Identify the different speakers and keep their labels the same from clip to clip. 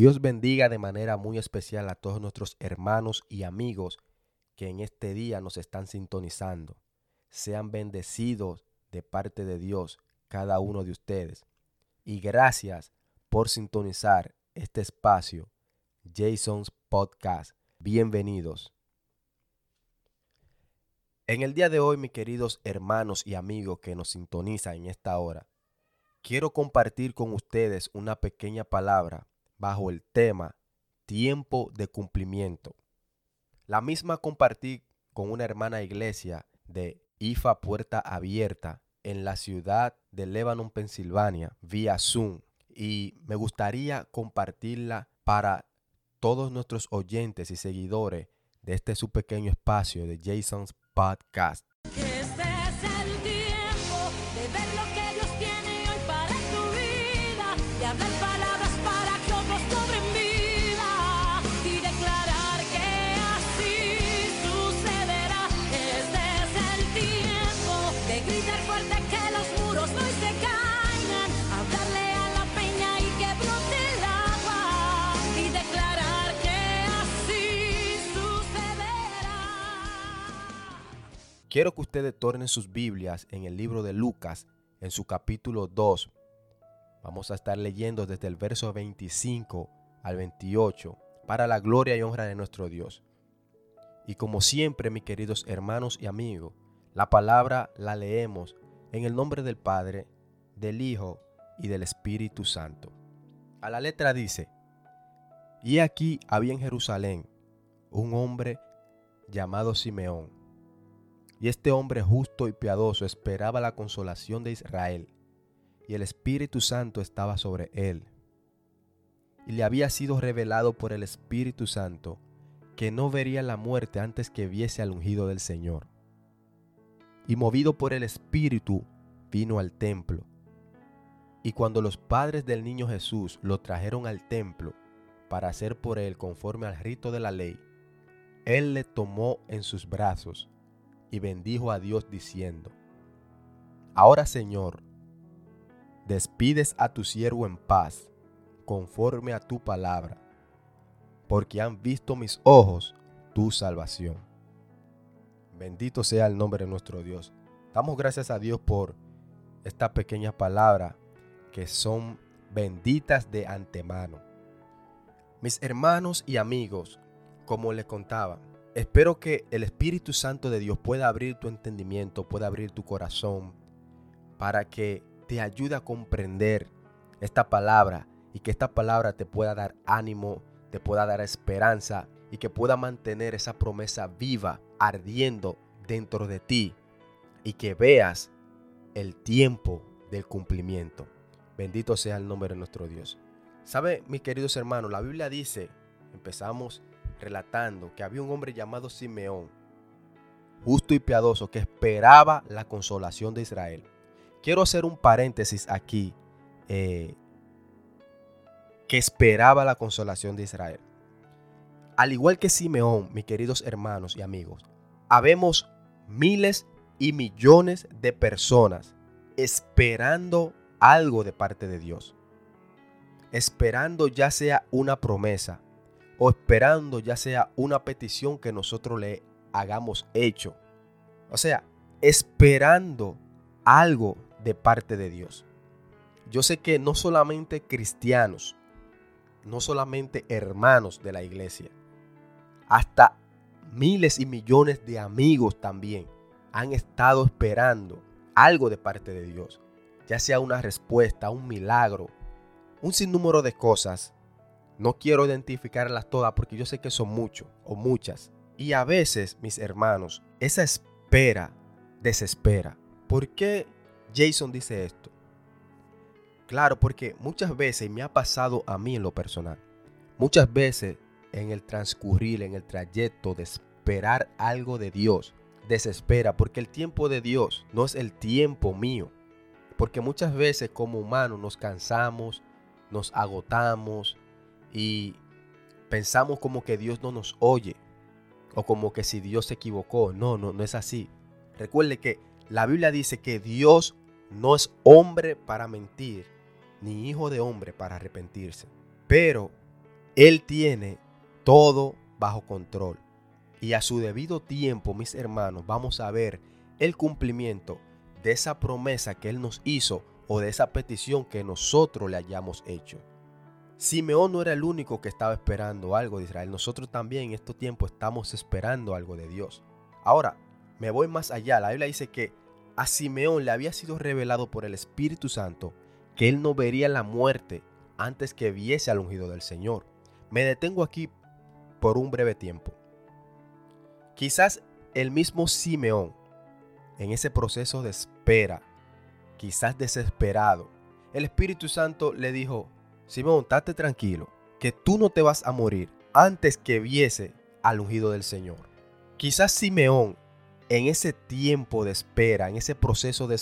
Speaker 1: Dios bendiga de manera muy especial a todos nuestros hermanos y amigos que en este día nos están sintonizando. Sean bendecidos de parte de Dios cada uno de ustedes. Y gracias por sintonizar este espacio, Jason's Podcast. Bienvenidos. En el día de hoy, mis queridos hermanos y amigos que nos sintonizan en esta hora, quiero compartir con ustedes una pequeña palabra bajo el tema tiempo de cumplimiento. La misma compartí con una hermana iglesia de IFA Puerta Abierta en la ciudad de Lebanon, Pensilvania, vía Zoom. Y me gustaría compartirla para todos nuestros oyentes y seguidores de este su pequeño espacio de Jason's Podcast. Quiero que ustedes tornen sus Biblias en el libro de Lucas, en su capítulo 2. Vamos a estar leyendo desde el verso 25 al 28 para la gloria y honra de nuestro Dios. Y como siempre, mis queridos hermanos y amigos, la palabra la leemos en el nombre del Padre, del Hijo y del Espíritu Santo. A la letra dice, y aquí había en Jerusalén un hombre llamado Simeón y este hombre justo y piadoso esperaba la consolación de Israel, y el Espíritu Santo estaba sobre él. Y le había sido revelado por el Espíritu Santo que no vería la muerte antes que viese al ungido del Señor. Y movido por el Espíritu, vino al templo. Y cuando los padres del niño Jesús lo trajeron al templo para hacer por él conforme al rito de la ley, él le tomó en sus brazos y bendijo a Dios diciendo, Ahora Señor, despides a tu siervo en paz, conforme a tu palabra, porque han visto mis ojos tu salvación. Bendito sea el nombre de nuestro Dios. Damos gracias a Dios por esta pequeña palabra que son benditas de antemano. Mis hermanos y amigos, como les contaba, Espero que el Espíritu Santo de Dios pueda abrir tu entendimiento, pueda abrir tu corazón, para que te ayude a comprender esta palabra y que esta palabra te pueda dar ánimo, te pueda dar esperanza y que pueda mantener esa promesa viva, ardiendo dentro de ti y que veas el tiempo del cumplimiento. Bendito sea el nombre de nuestro Dios. ¿Sabe, mis queridos hermanos? La Biblia dice, empezamos relatando que había un hombre llamado Simeón, justo y piadoso, que esperaba la consolación de Israel. Quiero hacer un paréntesis aquí, eh, que esperaba la consolación de Israel. Al igual que Simeón, mis queridos hermanos y amigos, habemos miles y millones de personas esperando algo de parte de Dios. Esperando ya sea una promesa, o esperando ya sea una petición que nosotros le hagamos hecho. O sea, esperando algo de parte de Dios. Yo sé que no solamente cristianos, no solamente hermanos de la iglesia, hasta miles y millones de amigos también han estado esperando algo de parte de Dios, ya sea una respuesta, un milagro, un sinnúmero de cosas no quiero identificarlas todas porque yo sé que son muchos o muchas. Y a veces, mis hermanos, esa espera desespera. ¿Por qué Jason dice esto? Claro, porque muchas veces me ha pasado a mí en lo personal. Muchas veces en el transcurrir, en el trayecto de esperar algo de Dios, desespera porque el tiempo de Dios no es el tiempo mío. Porque muchas veces como humanos nos cansamos, nos agotamos, y pensamos como que Dios no nos oye o como que si Dios se equivocó. No, no, no es así. Recuerde que la Biblia dice que Dios no es hombre para mentir, ni hijo de hombre para arrepentirse. Pero Él tiene todo bajo control. Y a su debido tiempo, mis hermanos, vamos a ver el cumplimiento de esa promesa que Él nos hizo o de esa petición que nosotros le hayamos hecho. Simeón no era el único que estaba esperando algo de Israel. Nosotros también en estos tiempos estamos esperando algo de Dios. Ahora, me voy más allá. La Biblia dice que a Simeón le había sido revelado por el Espíritu Santo que él no vería la muerte antes que viese al ungido del Señor. Me detengo aquí por un breve tiempo. Quizás el mismo Simeón, en ese proceso de espera, quizás desesperado, el Espíritu Santo le dijo, Simeón, estate tranquilo, que tú no te vas a morir antes que viese al ungido del Señor. Quizás Simeón, en ese tiempo de espera, en ese proceso de,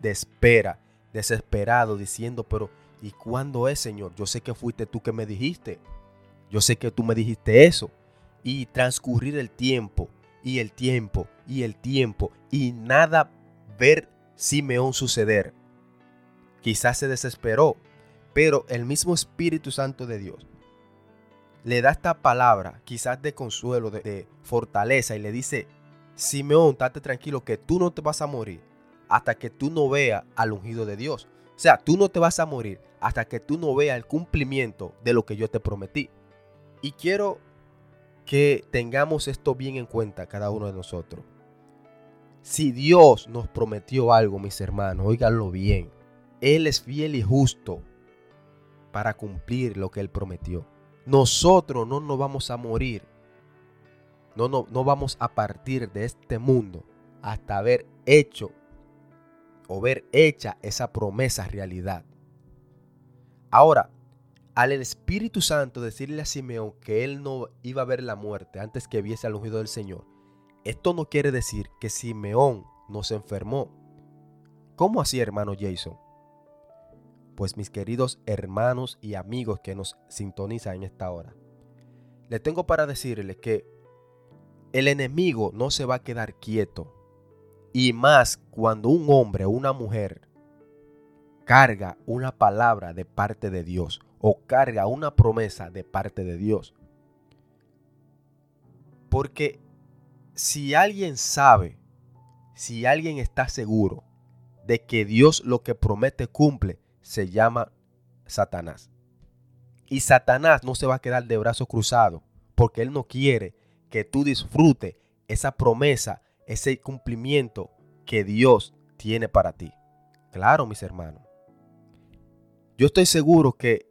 Speaker 1: de espera, desesperado, diciendo, pero ¿y cuándo es, Señor? Yo sé que fuiste tú que me dijiste. Yo sé que tú me dijiste eso. Y transcurrir el tiempo, y el tiempo, y el tiempo, y nada ver Simeón suceder. Quizás se desesperó, pero el mismo Espíritu Santo de Dios le da esta palabra, quizás de consuelo, de, fortaleza, y le dice, Simeón, estate tranquilo que tú no te vas a morir hasta que tú no veas al ungido de Dios. O sea, tú no te vas a morir hasta que tú no veas el cumplimiento de lo que yo te prometí. Y quiero que tengamos esto bien en cuenta cada uno de nosotros. Si Dios nos prometió algo, mis hermanos, óiganlo bien. Él es fiel y justo para cumplir lo que Él prometió. Nosotros no nos vamos a morir. No, no, no vamos a partir de este mundo hasta haber hecho o ver hecha esa promesa realidad. Ahora, al Espíritu Santo decirle a Simeón que él no iba a ver la muerte antes que viese al ungido del Señor, esto no quiere decir que Simeón no se enfermó. ¿Cómo así, hermano Jason? Pues mis queridos hermanos y amigos que nos sintonizan en esta hora, le tengo para decirle que el enemigo no se va a quedar quieto y más cuando un hombre o una mujer carga una palabra de parte de Dios o carga una promesa de parte de Dios. Porque si alguien sabe, si alguien está seguro de que Dios lo que promete cumple, se llama Satanás. Y Satanás no se va a quedar de brazos cruzados porque él no quiere que tú disfrutes esa promesa ese cumplimiento que Dios tiene para ti. Claro, mis hermanos. Yo estoy seguro que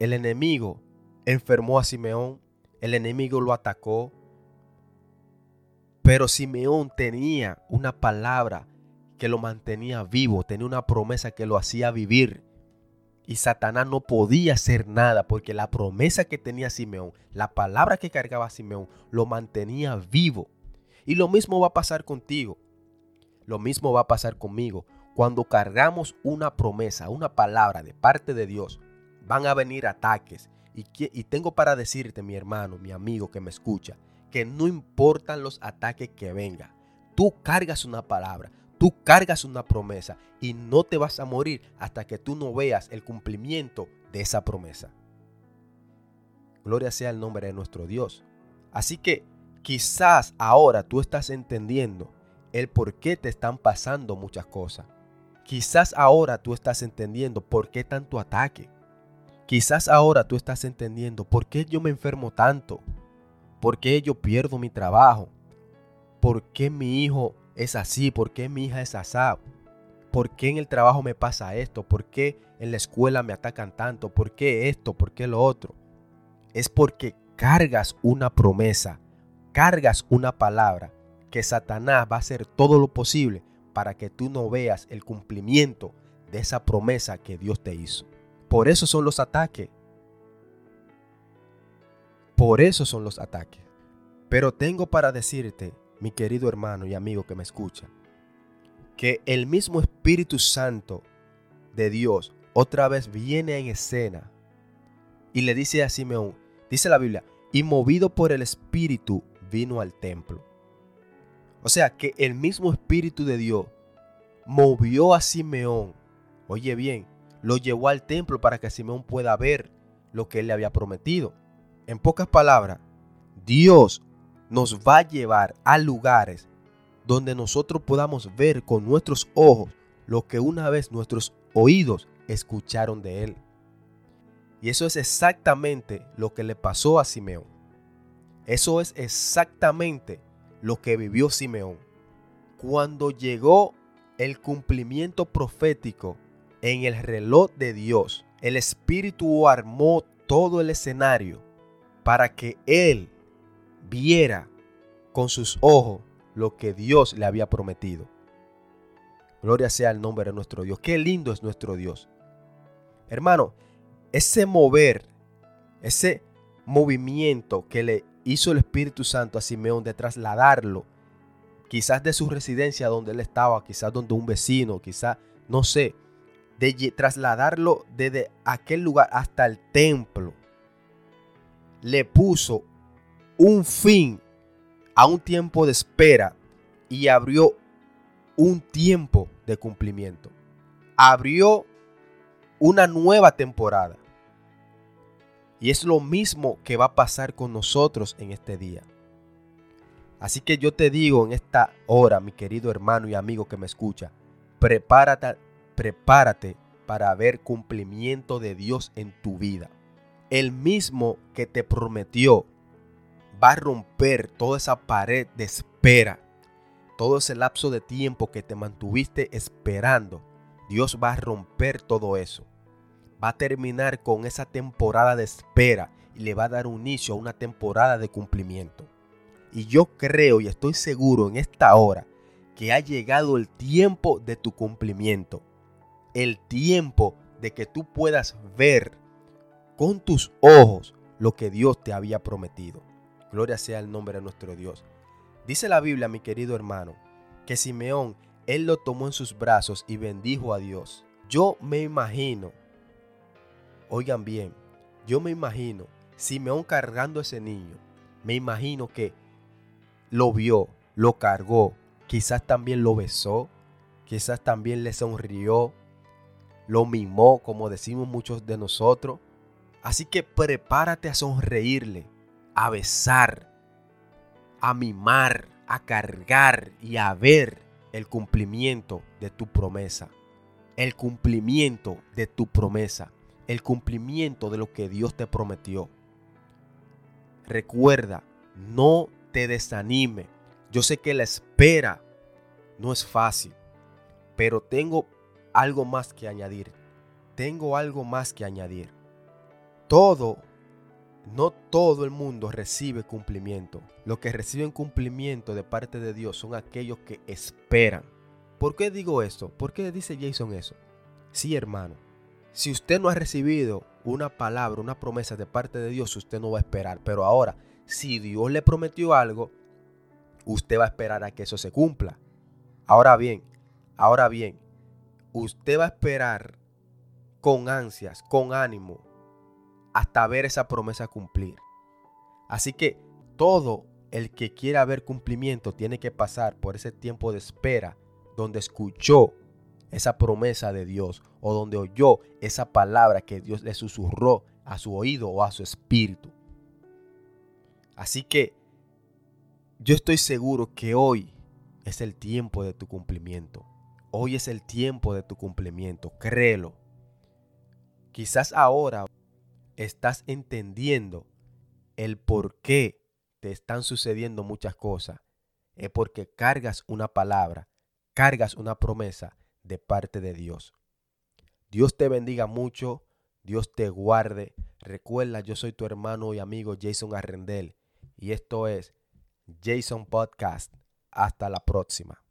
Speaker 1: el enemigo enfermó a Simeón, el enemigo lo atacó, pero Simeón tenía una palabra que lo mantenía vivo, tenía una promesa que lo hacía vivir. Y Satanás no podía hacer nada porque la promesa que tenía Simeón, la palabra que cargaba Simeón, lo mantenía vivo. Y lo mismo va a pasar contigo. Lo mismo va a pasar conmigo. Cuando cargamos una promesa, una palabra de parte de Dios, van a venir ataques. Y, y tengo para decirte, mi hermano, mi amigo que me escucha, que no importan los ataques que vengan. Tú cargas una palabra, tú cargas una promesa y no te vas a morir hasta que tú no veas el cumplimiento de esa promesa. Gloria sea el nombre de nuestro Dios. Así que Quizás ahora tú estás entendiendo el por qué te están pasando muchas cosas. Quizás ahora tú estás entendiendo por qué tanto ataque. Quizás ahora tú estás entendiendo por qué yo me enfermo tanto. Por qué yo pierdo mi trabajo. Por qué mi hijo es así. Por qué mi hija es asá. ¿Por qué en el trabajo me pasa esto? ¿Por qué en la escuela me atacan tanto? ¿Por qué esto? ¿Por qué lo otro? Es porque cargas una promesa cargas una palabra que Satanás va a hacer todo lo posible para que tú no veas el cumplimiento de esa promesa que Dios te hizo. Por eso son los ataques. Por eso son los ataques. Pero tengo para decirte, mi querido hermano y amigo que me escucha, que el mismo Espíritu Santo de Dios otra vez viene en escena y le dice a Simeón, dice la Biblia, y movido por el Espíritu vino al templo. O sea que el mismo Espíritu de Dios movió a Simeón. Oye bien, lo llevó al templo para que Simeón pueda ver lo que Él le había prometido. En pocas palabras, Dios nos va a llevar a lugares donde nosotros podamos ver con nuestros ojos lo que una vez nuestros oídos escucharon de Él. Y eso es exactamente lo que le pasó a Simeón. Eso es exactamente lo que vivió Simeón. Cuando llegó el cumplimiento profético en el reloj de Dios, el Espíritu armó todo el escenario para que él viera con sus ojos lo que Dios le había prometido. Gloria sea el nombre de nuestro Dios. Qué lindo es nuestro Dios. Hermano, ese mover, ese movimiento que le hizo el Espíritu Santo a Simeón de trasladarlo, quizás de su residencia donde él estaba, quizás donde un vecino, quizás, no sé, de trasladarlo desde aquel lugar hasta el templo, le puso un fin a un tiempo de espera y abrió un tiempo de cumplimiento. Abrió una nueva temporada. Y es lo mismo que va a pasar con nosotros en este día. Así que yo te digo en esta hora, mi querido hermano y amigo que me escucha, prepárate, prepárate para ver cumplimiento de Dios en tu vida. El mismo que te prometió va a romper toda esa pared de espera, todo ese lapso de tiempo que te mantuviste esperando. Dios va a romper todo eso. Va a terminar con esa temporada de espera y le va a dar un inicio a una temporada de cumplimiento. Y yo creo y estoy seguro en esta hora que ha llegado el tiempo de tu cumplimiento. El tiempo de que tú puedas ver con tus ojos lo que Dios te había prometido. Gloria sea el nombre de nuestro Dios. Dice la Biblia, mi querido hermano, que Simeón, él lo tomó en sus brazos y bendijo a Dios. Yo me imagino, oigan bien, yo me imagino Simeón cargando a ese niño. Me imagino que lo vio, lo cargó, quizás también lo besó, quizás también le sonrió, lo mimó, como decimos muchos de nosotros. Así que prepárate a sonreírle, a besar, a mimar, a cargar y a ver el cumplimiento de tu promesa. El cumplimiento de tu promesa. El cumplimiento de lo que Dios te prometió. Recuerda, no te desanime. Yo sé que la espera no es fácil, pero tengo algo más que añadir. Tengo algo más que añadir. Todo, no todo el mundo recibe cumplimiento. Los que reciben cumplimiento de parte de Dios son aquellos que esperan. ¿Por qué digo esto? ¿Por qué dice Jason eso? Sí, hermano. Si usted no ha recibido una palabra, una promesa de parte de Dios, usted no va a esperar. Pero ahora, si Dios le prometió algo, usted va a esperar a que eso se cumpla. Ahora bien, ahora bien, usted va a esperar con ansias, con ánimo, hasta ver esa promesa cumplir. Así que todo el que quiera ver cumplimiento tiene que pasar por ese tiempo de espera donde escuchó esa promesa de Dios o donde oyó esa palabra que Dios le susurró a su oído o a su espíritu. Así que yo estoy seguro que hoy es el tiempo de tu cumplimiento. Hoy es el tiempo de tu cumplimiento, créelo. Quizás ahora estás entendiendo el por qué te están sucediendo muchas cosas. Es porque cargas una palabra, cargas una promesa de parte de Dios. Dios te bendiga mucho, Dios te guarde. Recuerda, yo soy tu hermano y amigo Jason Arrendel y esto es Jason Podcast. Hasta la próxima.